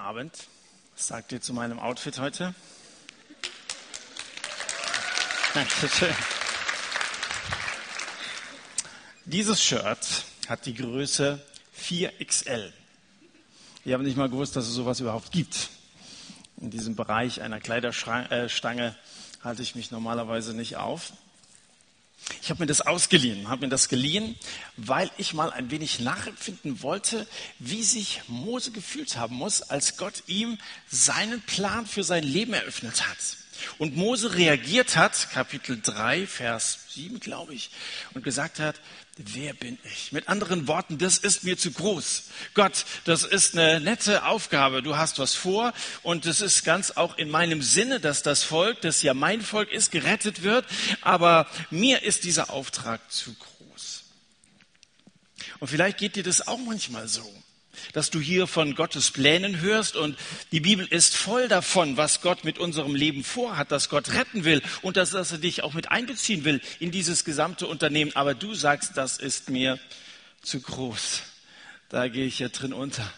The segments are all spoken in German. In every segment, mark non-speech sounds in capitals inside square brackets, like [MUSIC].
Abend. Was sagt ihr zu meinem Outfit heute? Dankeschön. Dieses Shirt hat die Größe 4XL. Ich habe nicht mal gewusst, dass es sowas überhaupt gibt. In diesem Bereich einer Kleiderstange äh, halte ich mich normalerweise nicht auf. Ich habe mir das ausgeliehen, habe mir das geliehen, weil ich mal ein wenig nachempfinden wollte, wie sich Mose gefühlt haben muss, als Gott ihm seinen Plan für sein Leben eröffnet hat. Und Mose reagiert hat, Kapitel 3, Vers 7, glaube ich, und gesagt hat, wer bin ich? Mit anderen Worten, das ist mir zu groß. Gott, das ist eine nette Aufgabe. Du hast was vor und es ist ganz auch in meinem Sinne, dass das Volk, das ja mein Volk ist, gerettet wird. Aber mir ist dieser Auftrag zu groß. Und vielleicht geht dir das auch manchmal so dass du hier von Gottes Plänen hörst und die Bibel ist voll davon, was Gott mit unserem Leben vorhat, dass Gott retten will und dass, dass er dich auch mit einbeziehen will in dieses gesamte Unternehmen. Aber du sagst, das ist mir zu groß. Da gehe ich ja drin unter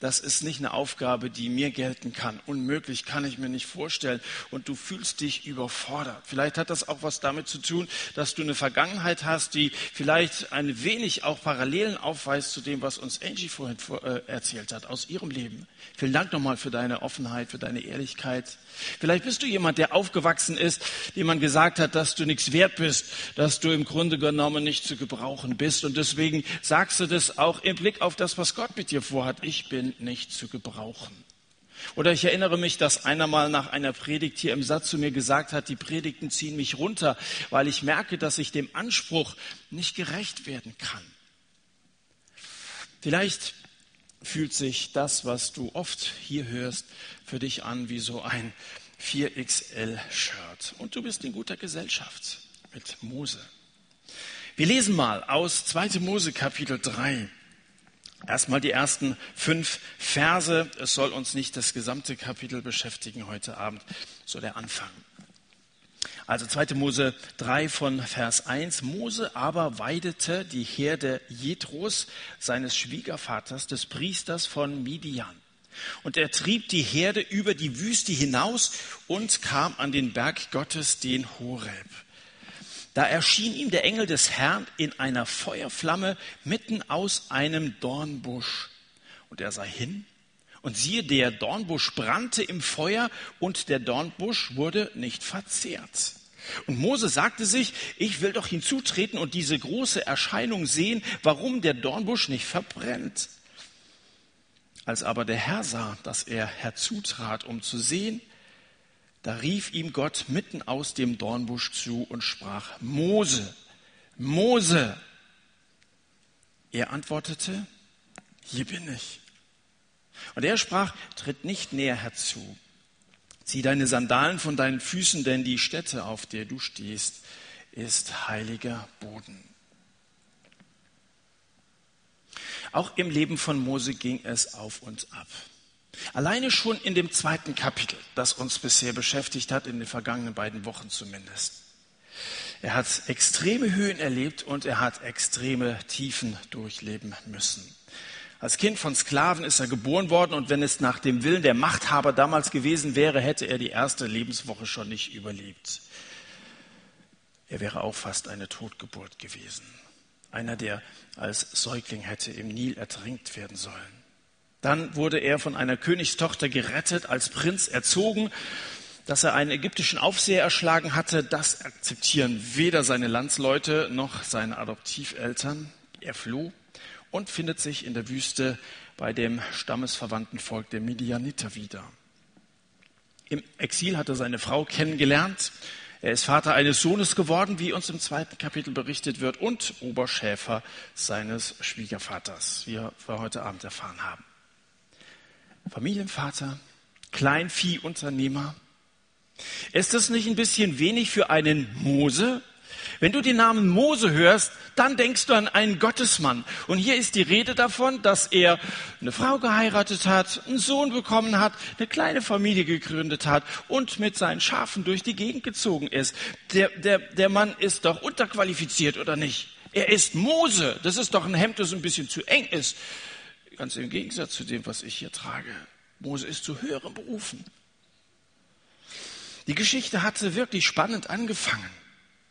das ist nicht eine Aufgabe, die mir gelten kann. Unmöglich kann ich mir nicht vorstellen. Und du fühlst dich überfordert. Vielleicht hat das auch was damit zu tun, dass du eine Vergangenheit hast, die vielleicht ein wenig auch Parallelen aufweist zu dem, was uns Angie vorhin äh, erzählt hat aus ihrem Leben. Vielen Dank nochmal für deine Offenheit, für deine Ehrlichkeit. Vielleicht bist du jemand, der aufgewachsen ist, dem man gesagt hat, dass du nichts wert bist, dass du im Grunde genommen nicht zu gebrauchen bist. Und deswegen sagst du das auch im Blick auf das, was Gott mit dir vorhat. Ich bin nicht zu gebrauchen. Oder ich erinnere mich, dass einer mal nach einer Predigt hier im Satz zu mir gesagt hat, die Predigten ziehen mich runter, weil ich merke, dass ich dem Anspruch nicht gerecht werden kann. Vielleicht fühlt sich das, was du oft hier hörst, für dich an wie so ein 4XL-Shirt. Und du bist in guter Gesellschaft mit Mose. Wir lesen mal aus 2. Mose Kapitel 3. Erstmal die ersten fünf Verse. Es soll uns nicht das gesamte Kapitel beschäftigen heute Abend, so der Anfang. Also 2. Mose 3 von Vers 1. Mose aber weidete die Herde Jethros, seines Schwiegervaters, des Priesters von Midian. Und er trieb die Herde über die Wüste hinaus und kam an den Berg Gottes, den Horeb. Da erschien ihm der Engel des Herrn in einer Feuerflamme mitten aus einem Dornbusch. Und er sah hin, und siehe, der Dornbusch brannte im Feuer, und der Dornbusch wurde nicht verzehrt. Und Mose sagte sich, ich will doch hinzutreten und diese große Erscheinung sehen, warum der Dornbusch nicht verbrennt. Als aber der Herr sah, dass er herzutrat, um zu sehen, da rief ihm Gott mitten aus dem Dornbusch zu und sprach, Mose, Mose. Er antwortete, hier bin ich. Und er sprach, tritt nicht näher herzu. Zieh deine Sandalen von deinen Füßen, denn die Stätte, auf der du stehst, ist heiliger Boden. Auch im Leben von Mose ging es auf und ab. Alleine schon in dem zweiten Kapitel, das uns bisher beschäftigt hat, in den vergangenen beiden Wochen zumindest. Er hat extreme Höhen erlebt und er hat extreme Tiefen durchleben müssen. Als Kind von Sklaven ist er geboren worden und wenn es nach dem Willen der Machthaber damals gewesen wäre, hätte er die erste Lebenswoche schon nicht überlebt. Er wäre auch fast eine Totgeburt gewesen. Einer, der als Säugling hätte im Nil ertrinkt werden sollen. Dann wurde er von einer Königstochter gerettet, als Prinz erzogen. Dass er einen ägyptischen Aufseher erschlagen hatte, das akzeptieren weder seine Landsleute noch seine Adoptiveltern. Er floh und findet sich in der Wüste bei dem stammesverwandten Volk der Midianiter wieder. Im Exil hat er seine Frau kennengelernt. Er ist Vater eines Sohnes geworden, wie uns im zweiten Kapitel berichtet wird, und Oberschäfer seines Schwiegervaters, wie wir heute Abend erfahren haben. Familienvater, Kleinviehunternehmer. Ist das nicht ein bisschen wenig für einen Mose? Wenn du den Namen Mose hörst, dann denkst du an einen Gottesmann. Und hier ist die Rede davon, dass er eine Frau geheiratet hat, einen Sohn bekommen hat, eine kleine Familie gegründet hat und mit seinen Schafen durch die Gegend gezogen ist. Der, der, der Mann ist doch unterqualifiziert, oder nicht? Er ist Mose. Das ist doch ein Hemd, das ein bisschen zu eng ist. Ganz im Gegensatz zu dem, was ich hier trage. Mose ist zu höheren Berufen. Die Geschichte hatte wirklich spannend angefangen.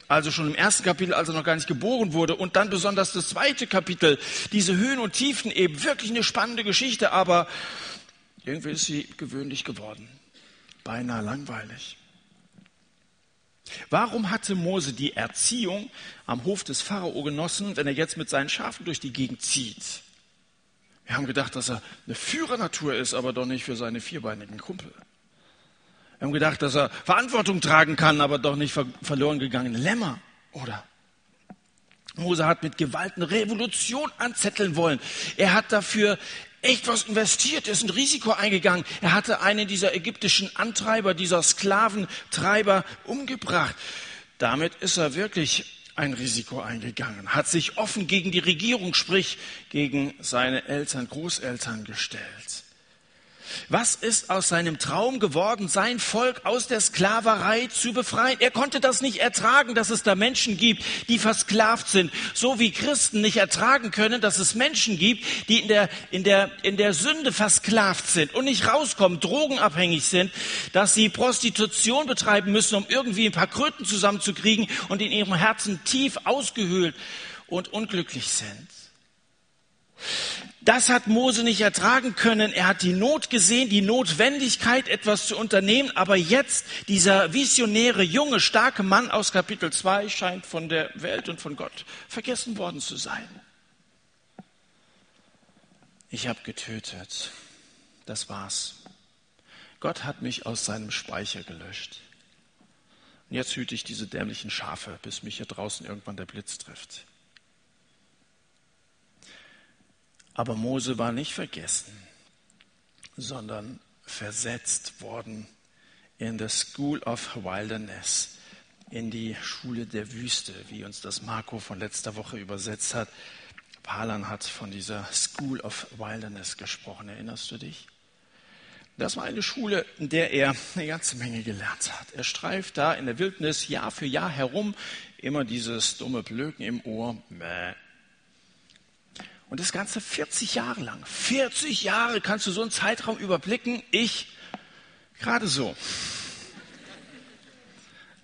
Also schon im ersten Kapitel, als er noch gar nicht geboren wurde. Und dann besonders das zweite Kapitel. Diese Höhen und Tiefen eben. Wirklich eine spannende Geschichte, aber irgendwie ist sie gewöhnlich geworden. Beinahe langweilig. Warum hatte Mose die Erziehung am Hof des Pharao genossen, wenn er jetzt mit seinen Schafen durch die Gegend zieht? Wir haben gedacht, dass er eine Führernatur ist, aber doch nicht für seine vierbeinigen Kumpel. Wir haben gedacht, dass er Verantwortung tragen kann, aber doch nicht verloren gegangene Lämmer, oder? Mose hat mit Gewalt eine Revolution anzetteln wollen. Er hat dafür echt was investiert, ist ein Risiko eingegangen. Er hatte einen dieser ägyptischen Antreiber, dieser Sklaventreiber umgebracht. Damit ist er wirklich ein Risiko eingegangen, hat sich offen gegen die Regierung, sprich gegen seine Eltern, Großeltern gestellt. Was ist aus seinem Traum geworden, sein Volk aus der Sklaverei zu befreien? Er konnte das nicht ertragen, dass es da Menschen gibt, die versklavt sind. So wie Christen nicht ertragen können, dass es Menschen gibt, die in der, in der, in der Sünde versklavt sind und nicht rauskommen, drogenabhängig sind, dass sie Prostitution betreiben müssen, um irgendwie ein paar Kröten zusammenzukriegen und in ihrem Herzen tief ausgehöhlt und unglücklich sind. Das hat Mose nicht ertragen können. Er hat die Not gesehen, die Notwendigkeit, etwas zu unternehmen. Aber jetzt, dieser visionäre, junge, starke Mann aus Kapitel 2 scheint von der Welt und von Gott vergessen worden zu sein. Ich habe getötet. Das war's. Gott hat mich aus seinem Speicher gelöscht. Und jetzt hüte ich diese dämlichen Schafe, bis mich hier draußen irgendwann der Blitz trifft. Aber Mose war nicht vergessen, sondern versetzt worden in the School of Wilderness, in die Schule der Wüste, wie uns das Marco von letzter Woche übersetzt hat. Palan hat von dieser School of Wilderness gesprochen. Erinnerst du dich? Das war eine Schule, in der er eine ganze Menge gelernt hat. Er streift da in der Wildnis Jahr für Jahr herum, immer dieses dumme Blöken im Ohr. Mäh, und das Ganze 40 Jahre lang. 40 Jahre kannst du so einen Zeitraum überblicken. Ich gerade so.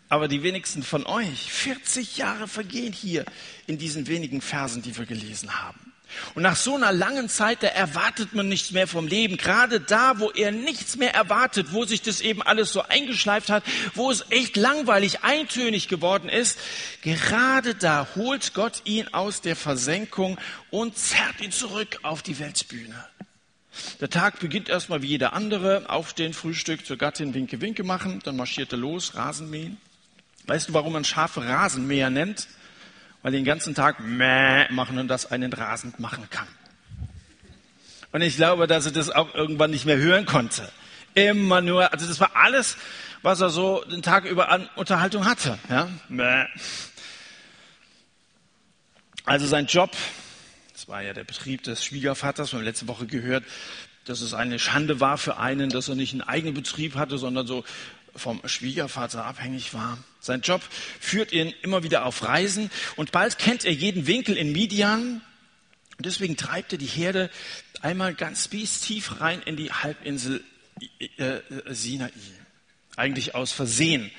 Aber die wenigsten von euch, 40 Jahre vergehen hier in diesen wenigen Versen, die wir gelesen haben. Und nach so einer langen Zeit, da erwartet man nichts mehr vom Leben. Gerade da, wo er nichts mehr erwartet, wo sich das eben alles so eingeschleift hat, wo es echt langweilig, eintönig geworden ist, gerade da holt Gott ihn aus der Versenkung und zerrt ihn zurück auf die Weltbühne. Der Tag beginnt erstmal wie jeder andere. Aufstehen, Frühstück, zur Gattin Winke Winke machen, dann marschiert er los, Rasenmähen. Weißt du, warum man Schafe Rasenmäher nennt? Weil den ganzen Tag Mäh machen und das einen rasend machen kann. Und ich glaube, dass er das auch irgendwann nicht mehr hören konnte. Immer nur, also das war alles, was er so den Tag über an Unterhaltung hatte. Ja? Mäh. Also sein Job, das war ja der Betrieb des Schwiegervaters, wir haben letzte Woche gehört, dass es eine Schande war für einen, dass er nicht einen eigenen Betrieb hatte, sondern so vom Schwiegervater abhängig war. Sein Job führt ihn immer wieder auf Reisen und bald kennt er jeden Winkel in Midian. Und deswegen treibt er die Herde einmal ganz bis tief rein in die Halbinsel äh, äh, Sinai. Eigentlich aus Versehen,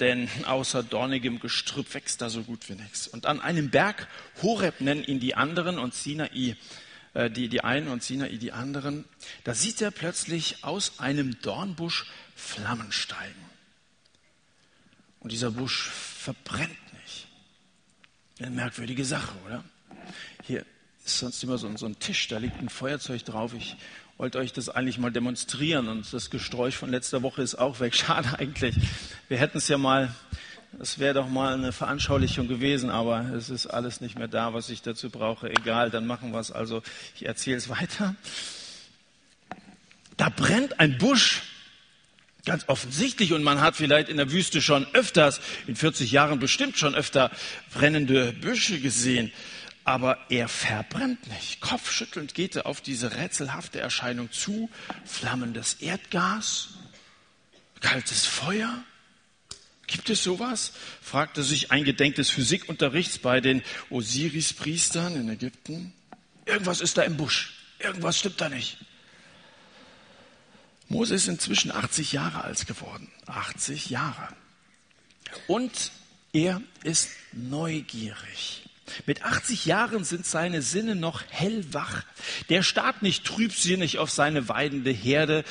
denn außer dornigem Gestrüpp wächst da so gut wie nichts. Und an einem Berg, Horeb nennen ihn die anderen und Sinai äh, die, die einen und Sinai die anderen, da sieht er plötzlich aus einem Dornbusch Flammen steigen. Und dieser Busch verbrennt nicht. Eine merkwürdige Sache, oder? Hier ist sonst immer so, ein Tisch, da liegt ein Feuerzeug drauf. Ich wollte euch das eigentlich mal demonstrieren und das Gesträuch von letzter Woche ist auch weg. [LAUGHS] Schade eigentlich. Wir hätten es ja mal, das wäre doch mal eine Veranschaulichung gewesen, aber es ist alles nicht mehr da, was ich dazu brauche. Egal, dann machen wir es. Also ich erzähle es weiter. Da brennt ein Busch Ganz offensichtlich, und man hat vielleicht in der Wüste schon öfters, in 40 Jahren bestimmt schon öfter brennende Büsche gesehen, aber er verbrennt nicht. Kopfschüttelnd geht er auf diese rätselhafte Erscheinung zu. Flammendes Erdgas, kaltes Feuer. Gibt es sowas? fragte sich ein Gedenk des Physikunterrichts bei den Osiris-Priestern in Ägypten. Irgendwas ist da im Busch. Irgendwas stimmt da nicht. Mose ist inzwischen 80 Jahre alt geworden. 80 Jahre. Und er ist neugierig. Mit 80 Jahren sind seine Sinne noch hellwach. Der starrt nicht trübsinnig auf seine weidende Herde,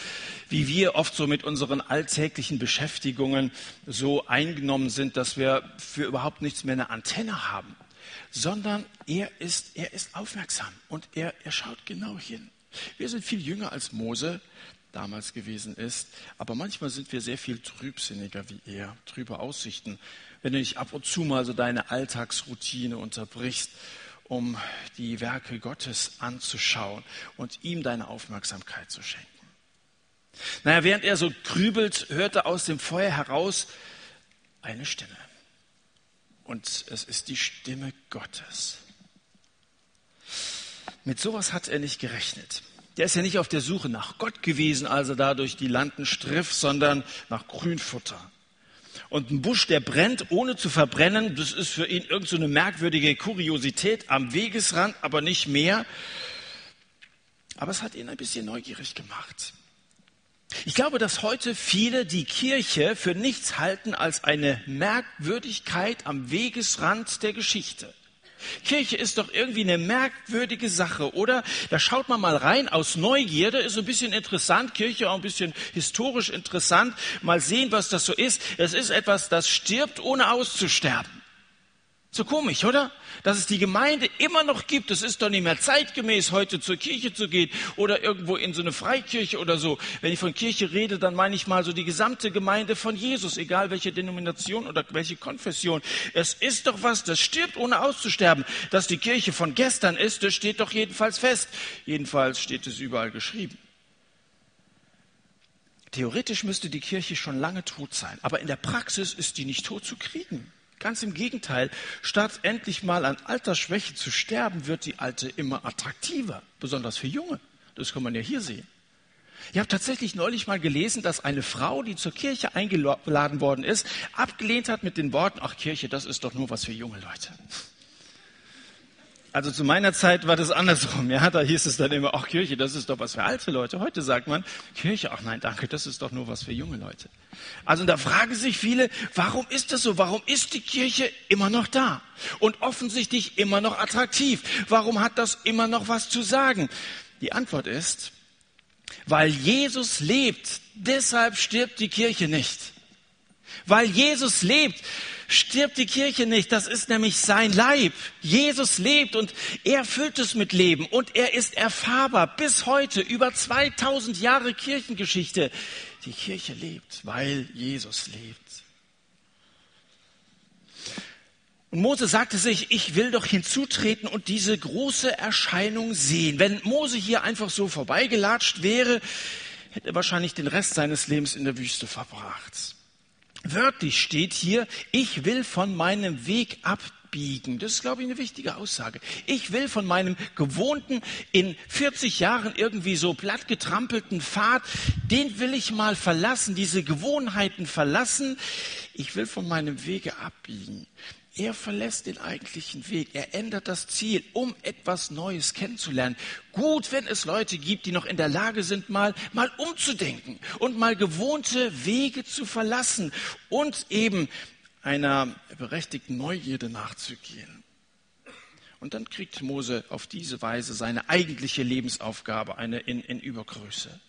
wie wir oft so mit unseren alltäglichen Beschäftigungen so eingenommen sind, dass wir für überhaupt nichts mehr eine Antenne haben, sondern er ist, er ist aufmerksam und er, er schaut genau hin. Wir sind viel jünger als Mose damals gewesen ist, aber manchmal sind wir sehr viel trübsinniger wie er, trübe Aussichten wenn du nicht ab und zu mal so deine Alltagsroutine unterbrichst, um die Werke Gottes anzuschauen und ihm deine Aufmerksamkeit zu schenken. Naja, während er so grübelt, hörte aus dem Feuer heraus eine Stimme. Und es ist die Stimme Gottes. Mit sowas hat er nicht gerechnet. Der ist ja nicht auf der Suche nach Gott gewesen, als er da durch die Landen striff, sondern nach Grünfutter. Und ein Busch, der brennt, ohne zu verbrennen, das ist für ihn irgendeine so merkwürdige Kuriosität am Wegesrand, aber nicht mehr. Aber es hat ihn ein bisschen neugierig gemacht. Ich glaube, dass heute viele die Kirche für nichts halten als eine Merkwürdigkeit am Wegesrand der Geschichte. Kirche ist doch irgendwie eine merkwürdige Sache, oder? Da schaut man mal rein aus Neugierde, ist ein bisschen interessant, Kirche auch ein bisschen historisch interessant. Mal sehen, was das so ist. Es ist etwas, das stirbt, ohne auszusterben. So komisch, oder? Dass es die Gemeinde immer noch gibt. Es ist doch nicht mehr zeitgemäß, heute zur Kirche zu gehen oder irgendwo in so eine Freikirche oder so. Wenn ich von Kirche rede, dann meine ich mal so die gesamte Gemeinde von Jesus, egal welche Denomination oder welche Konfession. Es ist doch was, das stirbt, ohne auszusterben. Dass die Kirche von gestern ist, das steht doch jedenfalls fest. Jedenfalls steht es überall geschrieben. Theoretisch müsste die Kirche schon lange tot sein, aber in der Praxis ist die nicht tot zu kriegen. Ganz im Gegenteil, statt endlich mal an Altersschwäche zu sterben, wird die Alte immer attraktiver, besonders für Junge. Das kann man ja hier sehen. Ich habe tatsächlich neulich mal gelesen, dass eine Frau, die zur Kirche eingeladen worden ist, abgelehnt hat mit den Worten, ach Kirche, das ist doch nur was für junge Leute. Also zu meiner Zeit war das andersrum. Ja, da hieß es dann immer, ach Kirche, das ist doch was für alte Leute. Heute sagt man, Kirche, ach nein, danke, das ist doch nur was für junge Leute. Also da fragen sich viele, warum ist das so? Warum ist die Kirche immer noch da? Und offensichtlich immer noch attraktiv. Warum hat das immer noch was zu sagen? Die Antwort ist, weil Jesus lebt, deshalb stirbt die Kirche nicht. Weil Jesus lebt, stirbt die Kirche nicht. Das ist nämlich sein Leib. Jesus lebt und er füllt es mit Leben und er ist erfahrbar bis heute über 2000 Jahre Kirchengeschichte. Die Kirche lebt, weil Jesus lebt. Und Mose sagte sich, ich will doch hinzutreten und diese große Erscheinung sehen. Wenn Mose hier einfach so vorbeigelatscht wäre, hätte er wahrscheinlich den Rest seines Lebens in der Wüste verbracht. Wörtlich steht hier, ich will von meinem Weg abbiegen. Das ist, glaube ich, eine wichtige Aussage. Ich will von meinem gewohnten, in 40 Jahren irgendwie so platt getrampelten Pfad, den will ich mal verlassen, diese Gewohnheiten verlassen. Ich will von meinem Wege abbiegen. Er verlässt den eigentlichen Weg. Er ändert das Ziel, um etwas Neues kennenzulernen. Gut, wenn es Leute gibt, die noch in der Lage sind, mal, mal umzudenken und mal gewohnte Wege zu verlassen und eben einer berechtigten Neugierde nachzugehen. Und dann kriegt Mose auf diese Weise seine eigentliche Lebensaufgabe, eine in, in Übergröße.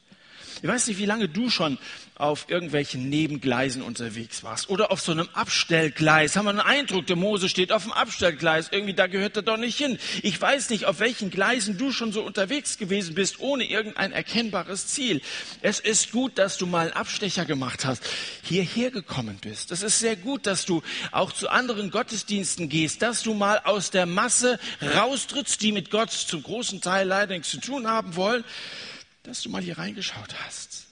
Ich weiß nicht, wie lange du schon auf irgendwelchen Nebengleisen unterwegs warst oder auf so einem Abstellgleis. Haben wir einen Eindruck, der Mose steht auf dem Abstellgleis. Irgendwie, da gehört er doch nicht hin. Ich weiß nicht, auf welchen Gleisen du schon so unterwegs gewesen bist, ohne irgendein erkennbares Ziel. Es ist gut, dass du mal einen Abstecher gemacht hast, hierher gekommen bist. Es ist sehr gut, dass du auch zu anderen Gottesdiensten gehst, dass du mal aus der Masse raustrittst, die mit Gott zum großen Teil leider nichts zu tun haben wollen dass du mal hier reingeschaut hast.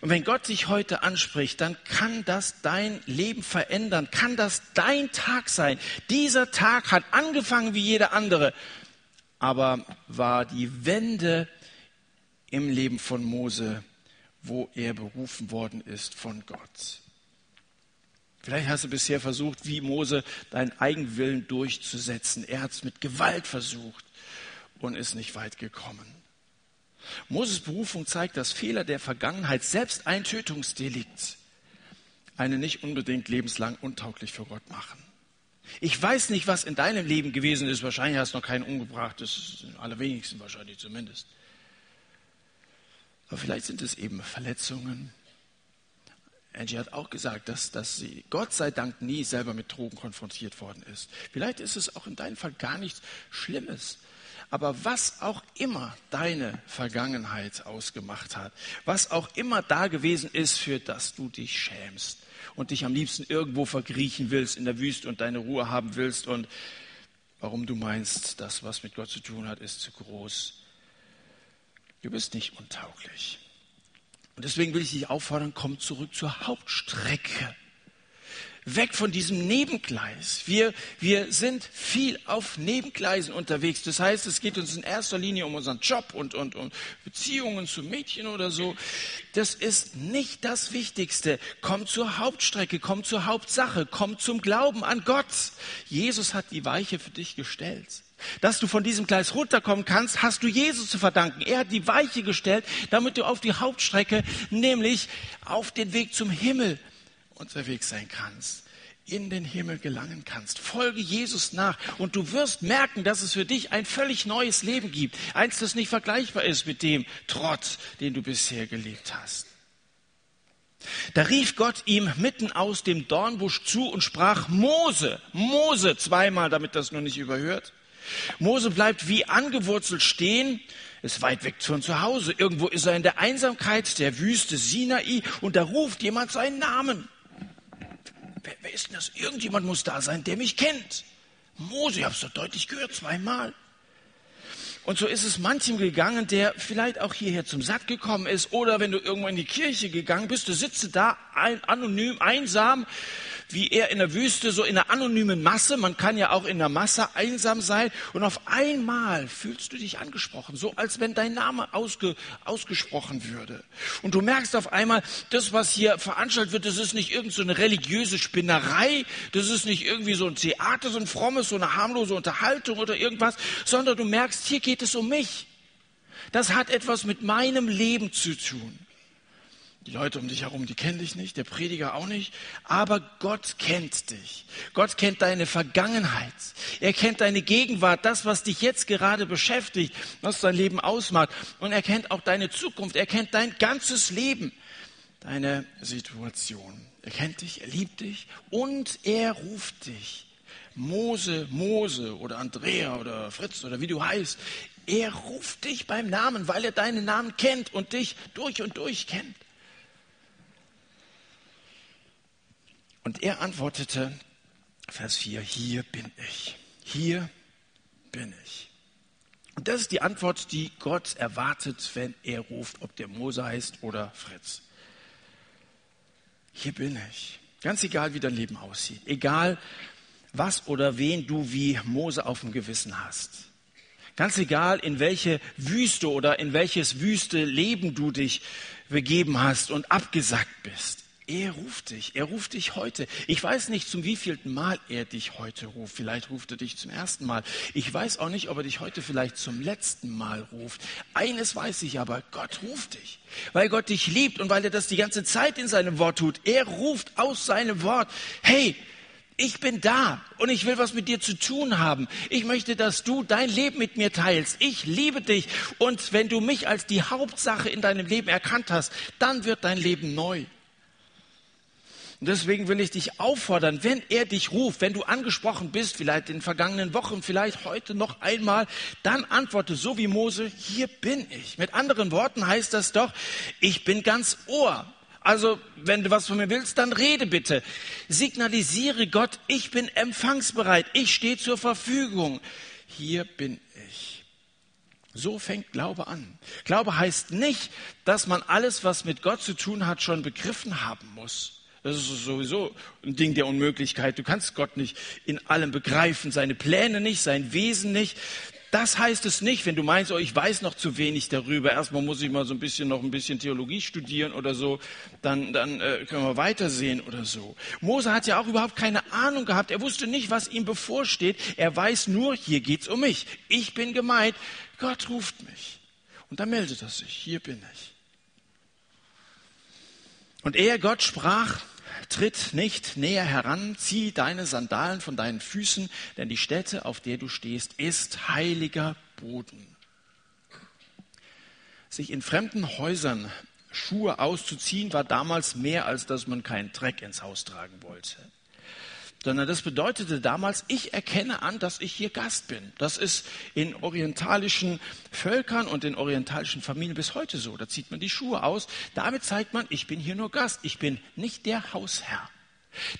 Und wenn Gott dich heute anspricht, dann kann das dein Leben verändern, kann das dein Tag sein. Dieser Tag hat angefangen wie jeder andere, aber war die Wende im Leben von Mose, wo er berufen worden ist von Gott. Vielleicht hast du bisher versucht, wie Mose, deinen Eigenwillen durchzusetzen. Er hat es mit Gewalt versucht und ist nicht weit gekommen. Moses Berufung zeigt, dass Fehler der Vergangenheit, selbst ein Tötungsdelikt, einen nicht unbedingt lebenslang untauglich für Gott machen. Ich weiß nicht, was in deinem Leben gewesen ist. Wahrscheinlich hast du noch keinen umgebracht. Das ist allerwenigsten wahrscheinlich zumindest. Aber vielleicht sind es eben Verletzungen. Angie hat auch gesagt, dass, dass sie Gott sei Dank nie selber mit Drogen konfrontiert worden ist. Vielleicht ist es auch in deinem Fall gar nichts Schlimmes. Aber was auch immer deine Vergangenheit ausgemacht hat, was auch immer da gewesen ist, für das du dich schämst und dich am liebsten irgendwo verkriechen willst in der Wüste und deine Ruhe haben willst und warum du meinst, das, was mit Gott zu tun hat, ist zu groß. Du bist nicht untauglich. Und deswegen will ich dich auffordern, komm zurück zur Hauptstrecke weg von diesem Nebengleis. Wir, wir sind viel auf Nebengleisen unterwegs. Das heißt, es geht uns in erster Linie um unseren Job und, und, und Beziehungen zu Mädchen oder so. Das ist nicht das Wichtigste. Komm zur Hauptstrecke, komm zur Hauptsache, komm zum Glauben an Gott. Jesus hat die Weiche für dich gestellt. Dass du von diesem Gleis runterkommen kannst, hast du Jesus zu verdanken. Er hat die Weiche gestellt, damit du auf die Hauptstrecke, nämlich auf den Weg zum Himmel unterwegs sein kannst, in den Himmel gelangen kannst. Folge Jesus nach und du wirst merken, dass es für dich ein völlig neues Leben gibt. Eins, das nicht vergleichbar ist mit dem Trotz, den du bisher gelebt hast. Da rief Gott ihm mitten aus dem Dornbusch zu und sprach, Mose, Mose, zweimal, damit das nur nicht überhört. Mose bleibt wie angewurzelt stehen, ist weit weg von zu Hause. Irgendwo ist er in der Einsamkeit der Wüste Sinai und da ruft jemand seinen Namen. Wer, wer ist denn das? Irgendjemand muss da sein, der mich kennt. Mose, ich habe es doch deutlich gehört, zweimal. Und so ist es manchem gegangen, der vielleicht auch hierher zum Satt gekommen ist oder wenn du irgendwo in die Kirche gegangen bist, du sitzt da ein, anonym, einsam wie er in der Wüste, so in einer anonymen Masse. Man kann ja auch in der Masse einsam sein. Und auf einmal fühlst du dich angesprochen, so als wenn dein Name ausge, ausgesprochen würde. Und du merkst auf einmal, das, was hier veranstaltet wird, das ist nicht irgendeine so religiöse Spinnerei, das ist nicht irgendwie so ein Theater, so ein frommes, so eine harmlose Unterhaltung oder irgendwas, sondern du merkst, hier geht es um mich. Das hat etwas mit meinem Leben zu tun. Die Leute um dich herum, die kennen dich nicht, der Prediger auch nicht, aber Gott kennt dich. Gott kennt deine Vergangenheit. Er kennt deine Gegenwart, das, was dich jetzt gerade beschäftigt, was dein Leben ausmacht. Und er kennt auch deine Zukunft. Er kennt dein ganzes Leben, deine Situation. Er kennt dich, er liebt dich und er ruft dich. Mose, Mose oder Andrea oder Fritz oder wie du heißt. Er ruft dich beim Namen, weil er deinen Namen kennt und dich durch und durch kennt. Und er antwortete, Vers 4, hier bin ich. Hier bin ich. Und das ist die Antwort, die Gott erwartet, wenn er ruft, ob der Mose heißt oder Fritz. Hier bin ich. Ganz egal, wie dein Leben aussieht. Egal, was oder wen du wie Mose auf dem Gewissen hast. Ganz egal, in welche Wüste oder in welches wüste Leben du dich begeben hast und abgesackt bist. Er ruft dich. Er ruft dich heute. Ich weiß nicht, zum wievielten Mal er dich heute ruft. Vielleicht ruft er dich zum ersten Mal. Ich weiß auch nicht, ob er dich heute vielleicht zum letzten Mal ruft. Eines weiß ich aber, Gott ruft dich. Weil Gott dich liebt und weil er das die ganze Zeit in seinem Wort tut. Er ruft aus seinem Wort, hey, ich bin da und ich will was mit dir zu tun haben. Ich möchte, dass du dein Leben mit mir teilst. Ich liebe dich. Und wenn du mich als die Hauptsache in deinem Leben erkannt hast, dann wird dein Leben neu. Und deswegen will ich dich auffordern, wenn er dich ruft, wenn du angesprochen bist, vielleicht in den vergangenen Wochen, vielleicht heute noch einmal, dann antworte so wie Mose, hier bin ich. Mit anderen Worten heißt das doch, ich bin ganz Ohr. Also, wenn du was von mir willst, dann rede bitte. Signalisiere Gott, ich bin empfangsbereit, ich stehe zur Verfügung. Hier bin ich. So fängt Glaube an. Glaube heißt nicht, dass man alles, was mit Gott zu tun hat, schon begriffen haben muss. Das ist sowieso ein Ding der Unmöglichkeit. Du kannst Gott nicht in allem begreifen, seine Pläne nicht, sein Wesen nicht. Das heißt es nicht, wenn du meinst, oh, ich weiß noch zu wenig darüber. Erstmal muss ich mal so ein bisschen noch ein bisschen Theologie studieren oder so, dann, dann äh, können wir weitersehen oder so. Mose hat ja auch überhaupt keine Ahnung gehabt. Er wusste nicht, was ihm bevorsteht. Er weiß nur, hier geht's um mich. Ich bin gemeint. Gott ruft mich. Und da meldet er sich, hier bin ich. Und er, Gott, sprach, tritt nicht näher heran, zieh deine Sandalen von deinen Füßen, denn die Stätte, auf der du stehst, ist heiliger Boden. Sich in fremden Häusern Schuhe auszuziehen, war damals mehr, als dass man keinen Dreck ins Haus tragen wollte sondern das bedeutete damals, ich erkenne an, dass ich hier Gast bin. Das ist in orientalischen Völkern und in orientalischen Familien bis heute so. Da zieht man die Schuhe aus. Damit zeigt man, ich bin hier nur Gast. Ich bin nicht der Hausherr.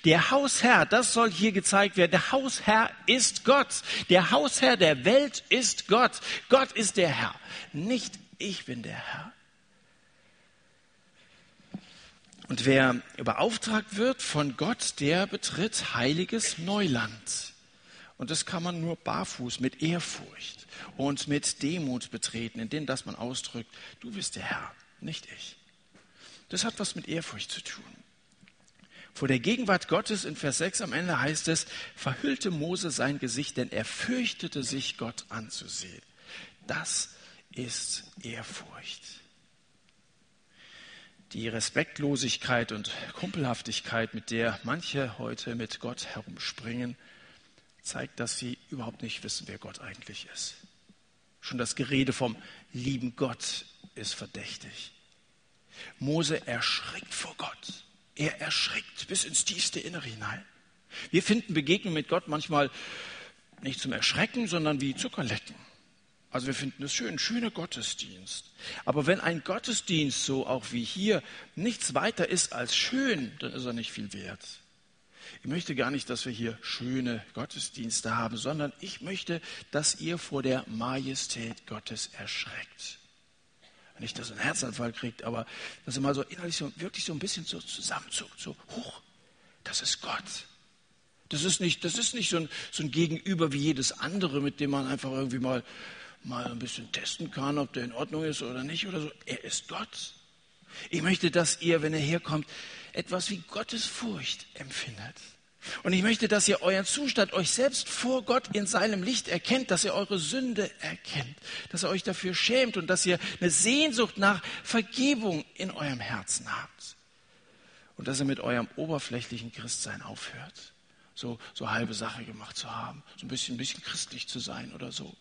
Der Hausherr, das soll hier gezeigt werden. Der Hausherr ist Gott. Der Hausherr der Welt ist Gott. Gott ist der Herr. Nicht ich bin der Herr. Und wer beauftragt wird von Gott, der betritt heiliges Neuland. Und das kann man nur barfuß mit Ehrfurcht und mit Demut betreten, indem das man ausdrückt, du bist der Herr, nicht ich. Das hat was mit Ehrfurcht zu tun. Vor der Gegenwart Gottes in Vers 6 am Ende heißt es, verhüllte Mose sein Gesicht, denn er fürchtete sich, Gott anzusehen. Das ist Ehrfurcht die Respektlosigkeit und Kumpelhaftigkeit, mit der manche heute mit Gott herumspringen, zeigt, dass sie überhaupt nicht wissen, wer Gott eigentlich ist. Schon das Gerede vom lieben Gott ist verdächtig. Mose erschrickt vor Gott. Er erschrickt bis ins tiefste Innere hinein. Wir finden Begegnungen mit Gott manchmal nicht zum Erschrecken, sondern wie Zuckerlecken. Also wir finden es schön, schöner Gottesdienst. Aber wenn ein Gottesdienst, so auch wie hier, nichts weiter ist als schön, dann ist er nicht viel wert. Ich möchte gar nicht, dass wir hier schöne Gottesdienste haben, sondern ich möchte, dass ihr vor der Majestät Gottes erschreckt. Nicht, dass ihr einen Herzanfall kriegt, aber dass ihr mal so innerlich so, wirklich so ein bisschen so zusammenzuckt, so hoch. Das ist Gott. Das ist nicht, das ist nicht so ein, so ein Gegenüber wie jedes andere, mit dem man einfach irgendwie mal mal ein bisschen testen kann, ob der in Ordnung ist oder nicht oder so. Er ist Gott. Ich möchte, dass ihr, wenn er herkommt, etwas wie Gottes Furcht empfindet. Und ich möchte, dass ihr euren Zustand, euch selbst vor Gott in seinem Licht erkennt, dass ihr eure Sünde erkennt, dass ihr euch dafür schämt und dass ihr eine Sehnsucht nach Vergebung in eurem Herzen habt. Und dass ihr mit eurem oberflächlichen Christsein aufhört, so, so halbe Sache gemacht zu haben, so ein bisschen, ein bisschen christlich zu sein oder so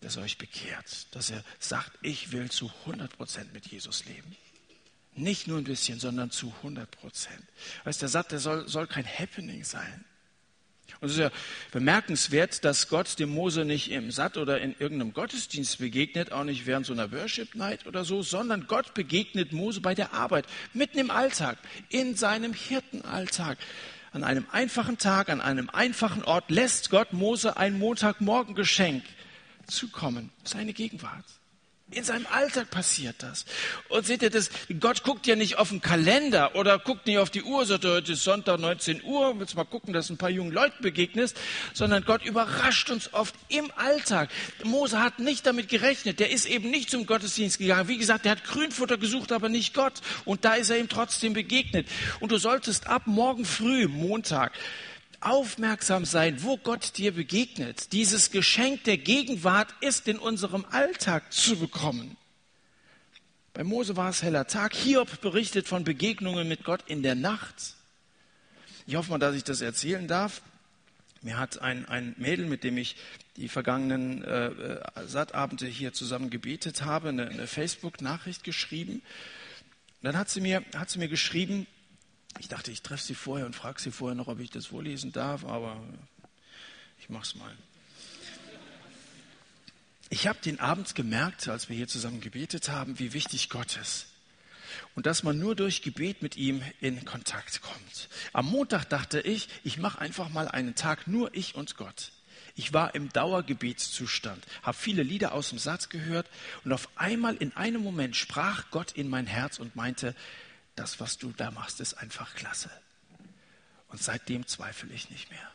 dass er euch bekehrt, dass er sagt, ich will zu 100 Prozent mit Jesus leben. Nicht nur ein bisschen, sondern zu 100 Prozent. Weißt der sagt, der soll, soll kein Happening sein. Und es ist ja bemerkenswert, dass Gott dem Mose nicht im Satt oder in irgendeinem Gottesdienst begegnet, auch nicht während so einer Worship Night oder so, sondern Gott begegnet Mose bei der Arbeit, mitten im Alltag, in seinem Hirtenalltag. An einem einfachen Tag, an einem einfachen Ort lässt Gott Mose ein Montagmorgengeschenk zukommen, seine Gegenwart. In seinem Alltag passiert das. Und seht ihr das? Gott guckt ja nicht auf den Kalender oder guckt nicht auf die Uhr, sagt, heute ist Sonntag 19 Uhr, willst mal gucken, dass ein paar jungen Leuten begegnest, sondern Gott überrascht uns oft im Alltag. Mose hat nicht damit gerechnet. Der ist eben nicht zum Gottesdienst gegangen. Wie gesagt, der hat Grünfutter gesucht, aber nicht Gott. Und da ist er ihm trotzdem begegnet. Und du solltest ab morgen früh, Montag, aufmerksam sein, wo Gott dir begegnet. Dieses Geschenk der Gegenwart ist in unserem Alltag zu bekommen. Bei Mose war es heller Tag. Hiob berichtet von Begegnungen mit Gott in der Nacht. Ich hoffe mal, dass ich das erzählen darf. Mir hat ein, ein Mädel, mit dem ich die vergangenen äh, äh Sattabende hier zusammen gebetet habe, eine, eine Facebook-Nachricht geschrieben. Und dann hat sie mir, hat sie mir geschrieben, ich dachte, ich treffe sie vorher und frage sie vorher noch, ob ich das vorlesen darf, aber ich mache es mal. Ich habe den Abend gemerkt, als wir hier zusammen gebetet haben, wie wichtig Gott ist. Und dass man nur durch Gebet mit ihm in Kontakt kommt. Am Montag dachte ich, ich mache einfach mal einen Tag nur ich und Gott. Ich war im Dauergebetszustand, habe viele Lieder aus dem Satz gehört und auf einmal in einem Moment sprach Gott in mein Herz und meinte, das, was du da machst, ist einfach klasse. Und seitdem zweifle ich nicht mehr.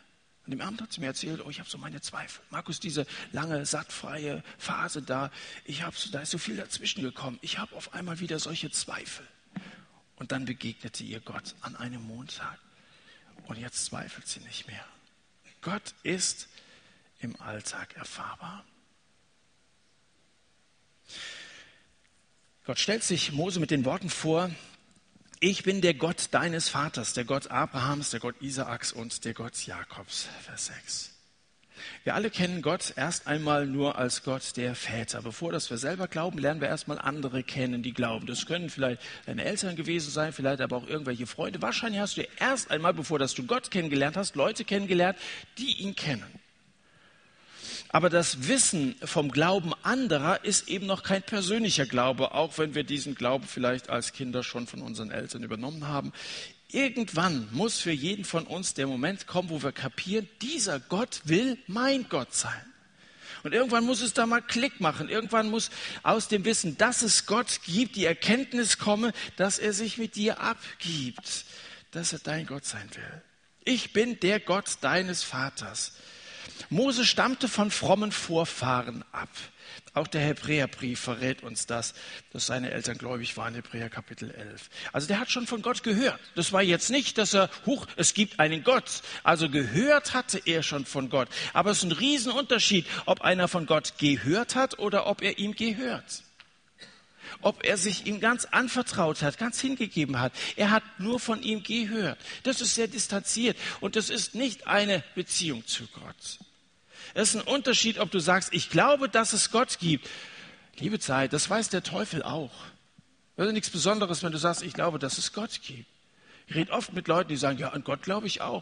Und im Abend hat sie mir erzählt, oh, ich habe so meine Zweifel. Markus, diese lange, sattfreie Phase da, ich habe so, da ist so viel dazwischen gekommen. Ich habe auf einmal wieder solche Zweifel. Und dann begegnete ihr Gott an einem Montag. Und jetzt zweifelt sie nicht mehr. Gott ist im Alltag erfahrbar. Gott stellt sich Mose mit den Worten vor, ich bin der Gott deines Vaters, der Gott Abrahams, der Gott Isaaks und der Gott Jakobs. Vers 6. Wir alle kennen Gott erst einmal nur als Gott der Väter. Bevor das wir selber glauben, lernen wir erstmal andere kennen, die glauben. Das können vielleicht deine Eltern gewesen sein, vielleicht aber auch irgendwelche Freunde. Wahrscheinlich hast du erst einmal, bevor dass du Gott kennengelernt hast, Leute kennengelernt, die ihn kennen. Aber das Wissen vom Glauben anderer ist eben noch kein persönlicher Glaube, auch wenn wir diesen Glauben vielleicht als Kinder schon von unseren Eltern übernommen haben. Irgendwann muss für jeden von uns der Moment kommen, wo wir kapieren, dieser Gott will mein Gott sein. Und irgendwann muss es da mal Klick machen. Irgendwann muss aus dem Wissen, dass es Gott gibt, die Erkenntnis kommen, dass er sich mit dir abgibt, dass er dein Gott sein will. Ich bin der Gott deines Vaters. Mose stammte von frommen Vorfahren ab. Auch der Hebräerbrief verrät uns das, dass seine Eltern gläubig waren, Hebräer Kapitel 11. Also der hat schon von Gott gehört. Das war jetzt nicht, dass er, huch, es gibt einen Gott. Also gehört hatte er schon von Gott. Aber es ist ein Riesenunterschied, ob einer von Gott gehört hat oder ob er ihm gehört. Ob er sich ihm ganz anvertraut hat, ganz hingegeben hat. Er hat nur von ihm gehört. Das ist sehr distanziert und das ist nicht eine Beziehung zu Gott. Es ist ein Unterschied, ob du sagst, ich glaube, dass es Gott gibt. Liebe Zeit, das weiß der Teufel auch. Das ist nichts Besonderes, wenn du sagst, ich glaube, dass es Gott gibt. Ich rede oft mit Leuten, die sagen, ja, an Gott glaube ich auch.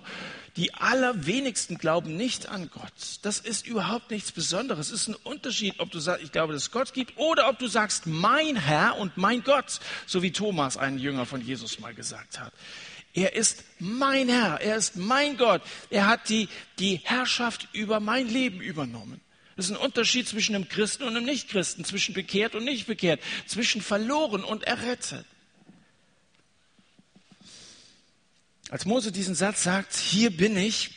Die allerwenigsten glauben nicht an Gott. Das ist überhaupt nichts Besonderes. Es ist ein Unterschied, ob du sagst, ich glaube, dass es Gott gibt, oder ob du sagst, mein Herr und mein Gott, so wie Thomas, ein Jünger von Jesus, mal gesagt hat. Er ist mein Herr, er ist mein Gott. Er hat die, die Herrschaft über mein Leben übernommen. Das ist ein Unterschied zwischen einem Christen und einem Nichtchristen, zwischen bekehrt und nicht bekehrt, zwischen verloren und errettet. Als Mose diesen Satz sagt, hier bin ich,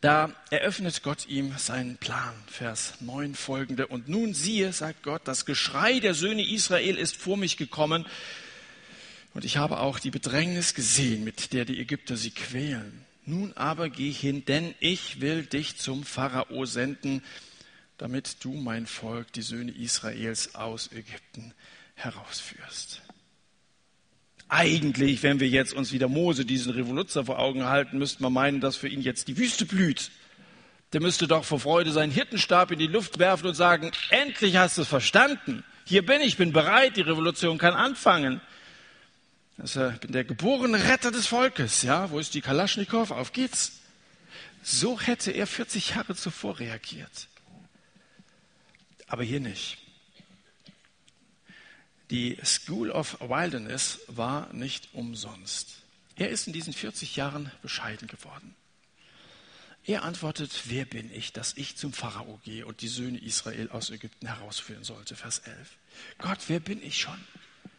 da eröffnet Gott ihm seinen Plan. Vers 9 folgende. Und nun siehe, sagt Gott, das Geschrei der Söhne Israel ist vor mich gekommen und ich habe auch die Bedrängnis gesehen, mit der die Ägypter sie quälen. Nun aber geh hin, denn ich will dich zum Pharao senden, damit du mein Volk, die Söhne Israels aus Ägypten herausführst. Eigentlich, wenn wir jetzt uns wieder Mose, diesen Revoluzer vor Augen halten, müssten wir meinen, dass für ihn jetzt die Wüste blüht. Der müsste doch vor Freude seinen Hirtenstab in die Luft werfen und sagen, endlich hast du es verstanden. Hier bin ich, bin bereit, die Revolution kann anfangen. Ich bin der geborene Retter des Volkes. Ja, wo ist die Kalaschnikow? Auf geht's. So hätte er 40 Jahre zuvor reagiert. Aber hier nicht. Die School of Wilderness war nicht umsonst. Er ist in diesen 40 Jahren bescheiden geworden. Er antwortet, wer bin ich, dass ich zum Pharao gehe und die Söhne Israel aus Ägypten herausführen sollte? Vers 11. Gott, wer bin ich schon?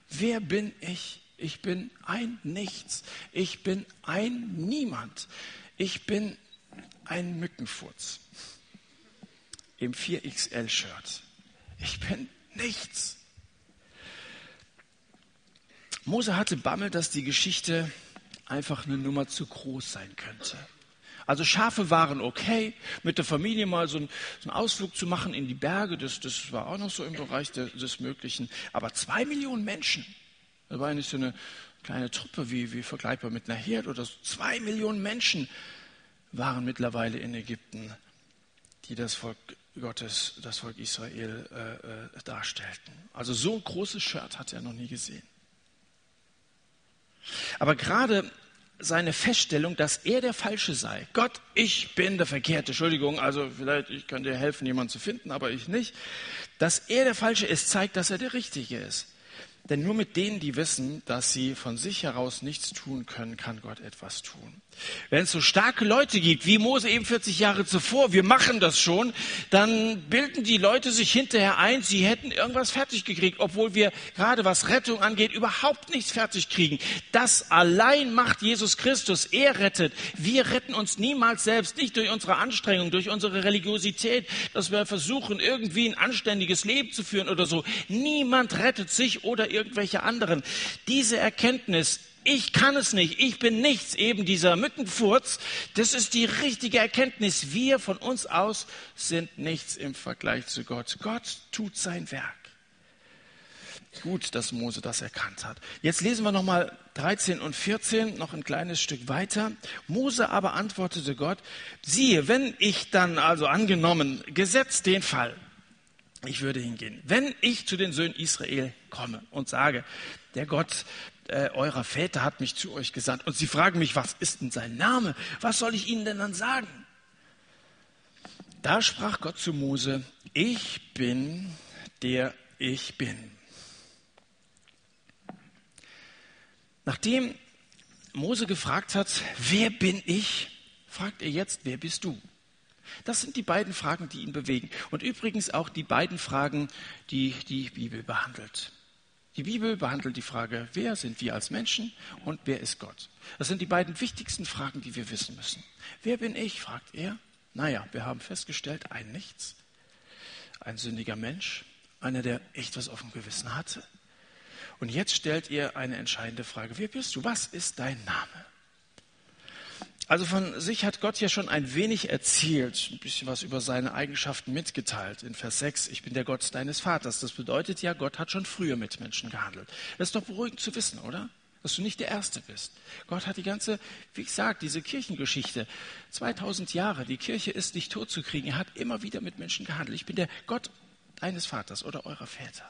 Wer bin ich? Ich bin ein Nichts. Ich bin ein Niemand. Ich bin ein Mückenfurz im 4XL-Shirt. Ich bin nichts. Mose hatte Bammel, dass die Geschichte einfach eine Nummer zu groß sein könnte. Also Schafe waren okay, mit der Familie mal so, ein, so einen Ausflug zu machen in die Berge, das, das war auch noch so im Bereich de, des Möglichen. Aber zwei Millionen Menschen, das war ja nicht so eine kleine Truppe wie, wie vergleichbar mit einer Herde oder so. Zwei Millionen Menschen waren mittlerweile in Ägypten, die das Volk Gottes, das Volk Israel äh, äh, darstellten. Also so ein großes Shirt hat er noch nie gesehen. Aber gerade seine Feststellung, dass er der Falsche sei. Gott, ich bin der Verkehrte. Entschuldigung, also vielleicht ich kann dir helfen, jemanden zu finden, aber ich nicht. Dass er der Falsche ist, zeigt, dass er der Richtige ist. Denn nur mit denen, die wissen, dass sie von sich heraus nichts tun können, kann Gott etwas tun. Wenn es so starke Leute gibt, wie Mose eben 40 Jahre zuvor, wir machen das schon, dann bilden die Leute sich hinterher ein, sie hätten irgendwas fertig gekriegt, obwohl wir gerade was Rettung angeht, überhaupt nichts fertig kriegen. Das allein macht Jesus Christus. Er rettet. Wir retten uns niemals selbst, nicht durch unsere Anstrengung, durch unsere Religiosität, dass wir versuchen, irgendwie ein anständiges Leben zu führen oder so. Niemand rettet sich oder irgendwelche anderen. Diese Erkenntnis ich kann es nicht, ich bin nichts, eben dieser Mückenfurz, das ist die richtige Erkenntnis. Wir von uns aus sind nichts im Vergleich zu Gott. Gott tut sein Werk. Gut, dass Mose das erkannt hat. Jetzt lesen wir nochmal 13 und 14, noch ein kleines Stück weiter. Mose aber antwortete Gott, siehe, wenn ich dann also angenommen, gesetzt den Fall, ich würde hingehen, wenn ich zu den Söhnen Israel komme und sage, der Gott äh, eurer Väter hat mich zu euch gesandt und sie fragen mich, was ist denn sein Name? Was soll ich ihnen denn dann sagen? Da sprach Gott zu Mose, ich bin der ich bin. Nachdem Mose gefragt hat, wer bin ich, fragt er jetzt, wer bist du? Das sind die beiden Fragen, die ihn bewegen. Und übrigens auch die beiden Fragen, die die Bibel behandelt. Die Bibel behandelt die Frage, wer sind wir als Menschen und wer ist Gott? Das sind die beiden wichtigsten Fragen, die wir wissen müssen. Wer bin ich? fragt er. Naja, wir haben festgestellt, ein Nichts, ein sündiger Mensch, einer, der echt was auf dem Gewissen hatte. Und jetzt stellt ihr eine entscheidende Frage. Wer bist du? Was ist dein Name? Also von sich hat Gott ja schon ein wenig erzählt, ein bisschen was über seine Eigenschaften mitgeteilt. In Vers 6, ich bin der Gott deines Vaters. Das bedeutet ja, Gott hat schon früher mit Menschen gehandelt. Das ist doch beruhigend zu wissen, oder? Dass du nicht der Erste bist. Gott hat die ganze, wie gesagt, diese Kirchengeschichte, 2000 Jahre, die Kirche ist nicht tot zu kriegen. Er hat immer wieder mit Menschen gehandelt. Ich bin der Gott deines Vaters oder eurer Väter.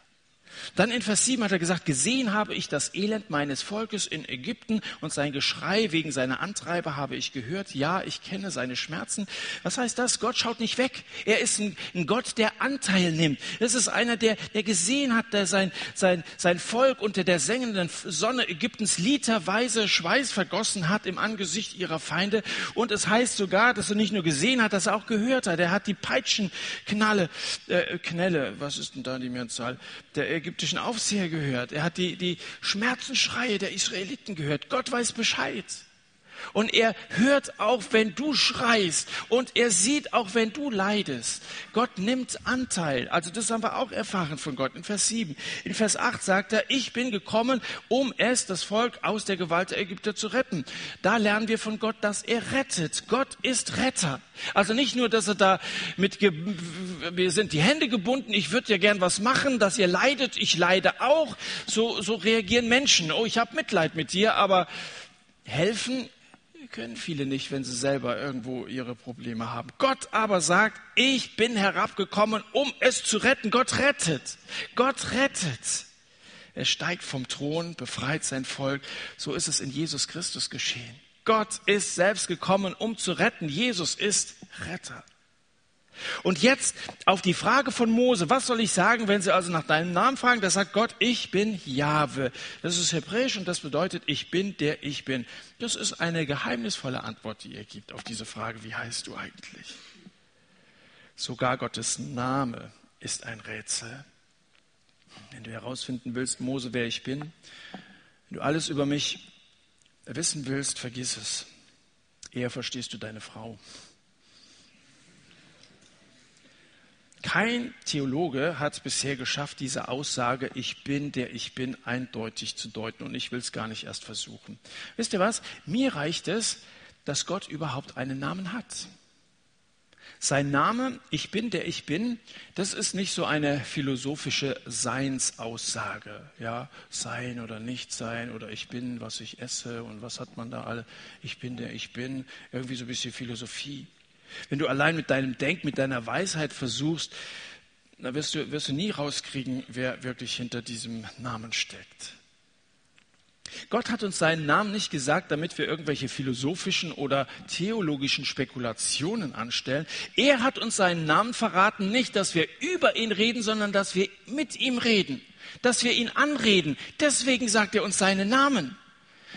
Dann in Vers 7 hat er gesagt, gesehen habe ich das Elend meines Volkes in Ägypten und sein Geschrei wegen seiner Antreiber habe ich gehört. Ja, ich kenne seine Schmerzen. Was heißt das? Gott schaut nicht weg. Er ist ein, Gott, der Anteil nimmt. Das ist einer, der, der gesehen hat, der sein, sein, sein Volk unter der sengenden Sonne Ägyptens literweise Schweiß vergossen hat im Angesicht ihrer Feinde. Und es heißt sogar, dass er nicht nur gesehen hat, dass er auch gehört hat. Er hat die Peitschenknalle, äh, Knelle, was ist denn da die Mehrzahl? Der ägyptischen Aufseher gehört. Er hat die, die Schmerzensschreie der Israeliten gehört. Gott weiß Bescheid. Und er hört auch, wenn du schreist. Und er sieht auch, wenn du leidest. Gott nimmt Anteil. Also das haben wir auch erfahren von Gott in Vers 7. In Vers 8 sagt er, ich bin gekommen, um es, das Volk, aus der Gewalt der Ägypter zu retten. Da lernen wir von Gott, dass er rettet. Gott ist Retter. Also nicht nur, dass er da mit, wir sind die Hände gebunden, ich würde ja gern was machen, dass ihr leidet, ich leide auch. So, so reagieren Menschen. Oh, ich habe Mitleid mit dir, aber helfen können viele nicht, wenn sie selber irgendwo ihre Probleme haben. Gott aber sagt, ich bin herabgekommen, um es zu retten. Gott rettet. Gott rettet. Er steigt vom Thron, befreit sein Volk. So ist es in Jesus Christus geschehen. Gott ist selbst gekommen, um zu retten. Jesus ist Retter. Und jetzt auf die Frage von Mose, was soll ich sagen, wenn sie also nach deinem Namen fragen? Da sagt Gott, ich bin Jahwe. Das ist hebräisch und das bedeutet, ich bin der ich bin. Das ist eine geheimnisvolle Antwort, die er gibt auf diese Frage, wie heißt du eigentlich? Sogar Gottes Name ist ein Rätsel. Wenn du herausfinden willst, Mose, wer ich bin, wenn du alles über mich wissen willst, vergiss es. Eher verstehst du deine Frau. Kein Theologe hat bisher geschafft, diese Aussage, ich bin, der ich bin, eindeutig zu deuten. Und ich will es gar nicht erst versuchen. Wisst ihr was? Mir reicht es, dass Gott überhaupt einen Namen hat. Sein Name, ich bin, der ich bin, das ist nicht so eine philosophische Seinsaussage. Ja, sein oder nicht sein oder ich bin, was ich esse und was hat man da alle. Ich bin, der ich bin. Irgendwie so ein bisschen Philosophie. Wenn du allein mit deinem Denk, mit deiner Weisheit versuchst, dann wirst du, wirst du nie rauskriegen, wer wirklich hinter diesem Namen steckt. Gott hat uns seinen Namen nicht gesagt, damit wir irgendwelche philosophischen oder theologischen Spekulationen anstellen. Er hat uns seinen Namen verraten, nicht, dass wir über ihn reden, sondern dass wir mit ihm reden, dass wir ihn anreden. Deswegen sagt er uns seinen Namen.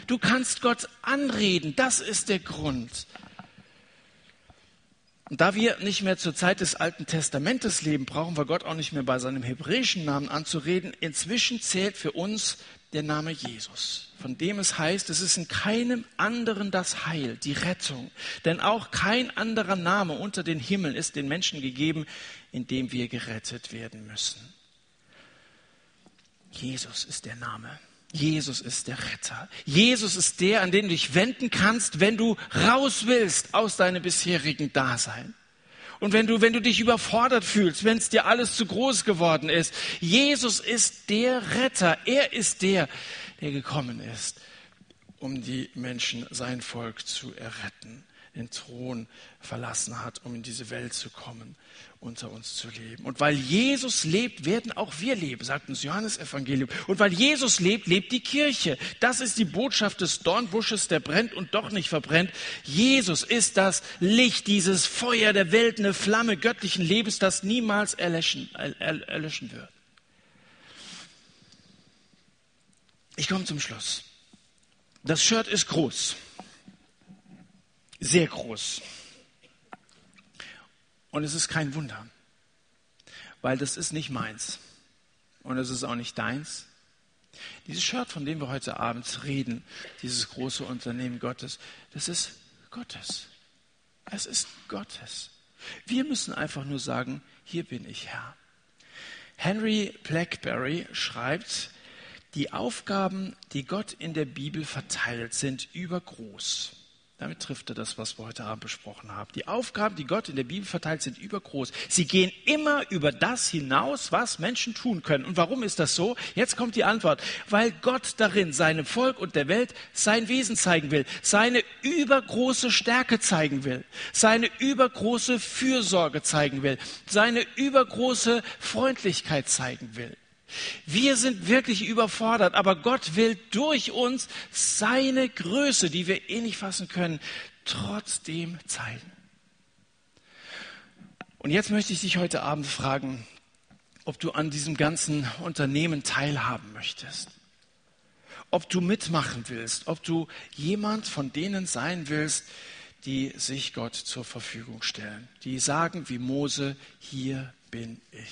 Du kannst Gott anreden, das ist der Grund. Und da wir nicht mehr zur Zeit des Alten Testamentes leben, brauchen wir Gott auch nicht mehr bei seinem hebräischen Namen anzureden. Inzwischen zählt für uns der Name Jesus, von dem es heißt, es ist in keinem anderen das Heil, die Rettung. Denn auch kein anderer Name unter den Himmeln ist den Menschen gegeben, in dem wir gerettet werden müssen. Jesus ist der Name. Jesus ist der Retter. Jesus ist der, an den du dich wenden kannst, wenn du raus willst aus deinem bisherigen Dasein. und wenn du, wenn du dich überfordert fühlst, wenn es dir alles zu groß geworden ist. Jesus ist der Retter. Er ist der, der gekommen ist, um die Menschen, sein Volk zu erretten den Thron verlassen hat, um in diese Welt zu kommen, unter uns zu leben. Und weil Jesus lebt, werden auch wir leben, sagt uns Johannes Evangelium. Und weil Jesus lebt, lebt die Kirche. Das ist die Botschaft des Dornbusches, der brennt und doch nicht verbrennt. Jesus ist das Licht, dieses Feuer der Welt, eine Flamme göttlichen Lebens, das niemals erlöschen, erlöschen wird. Ich komme zum Schluss. Das Shirt ist groß sehr groß. Und es ist kein Wunder, weil das ist nicht meins und es ist auch nicht deins. Dieses Shirt, von dem wir heute Abend reden, dieses große Unternehmen Gottes, das ist Gottes. Es ist Gottes. Wir müssen einfach nur sagen, hier bin ich Herr. Henry Blackberry schreibt, die Aufgaben, die Gott in der Bibel verteilt, sind übergroß. Damit trifft er das, was wir heute Abend besprochen haben. Die Aufgaben, die Gott in der Bibel verteilt, sind übergroß. Sie gehen immer über das hinaus, was Menschen tun können. Und warum ist das so? Jetzt kommt die Antwort. Weil Gott darin seinem Volk und der Welt sein Wesen zeigen will, seine übergroße Stärke zeigen will, seine übergroße Fürsorge zeigen will, seine übergroße Freundlichkeit zeigen will. Wir sind wirklich überfordert, aber Gott will durch uns seine Größe, die wir eh nicht fassen können, trotzdem zeigen. Und jetzt möchte ich dich heute Abend fragen, ob du an diesem ganzen Unternehmen teilhaben möchtest. Ob du mitmachen willst, ob du jemand von denen sein willst, die sich Gott zur Verfügung stellen, die sagen wie Mose, hier bin ich.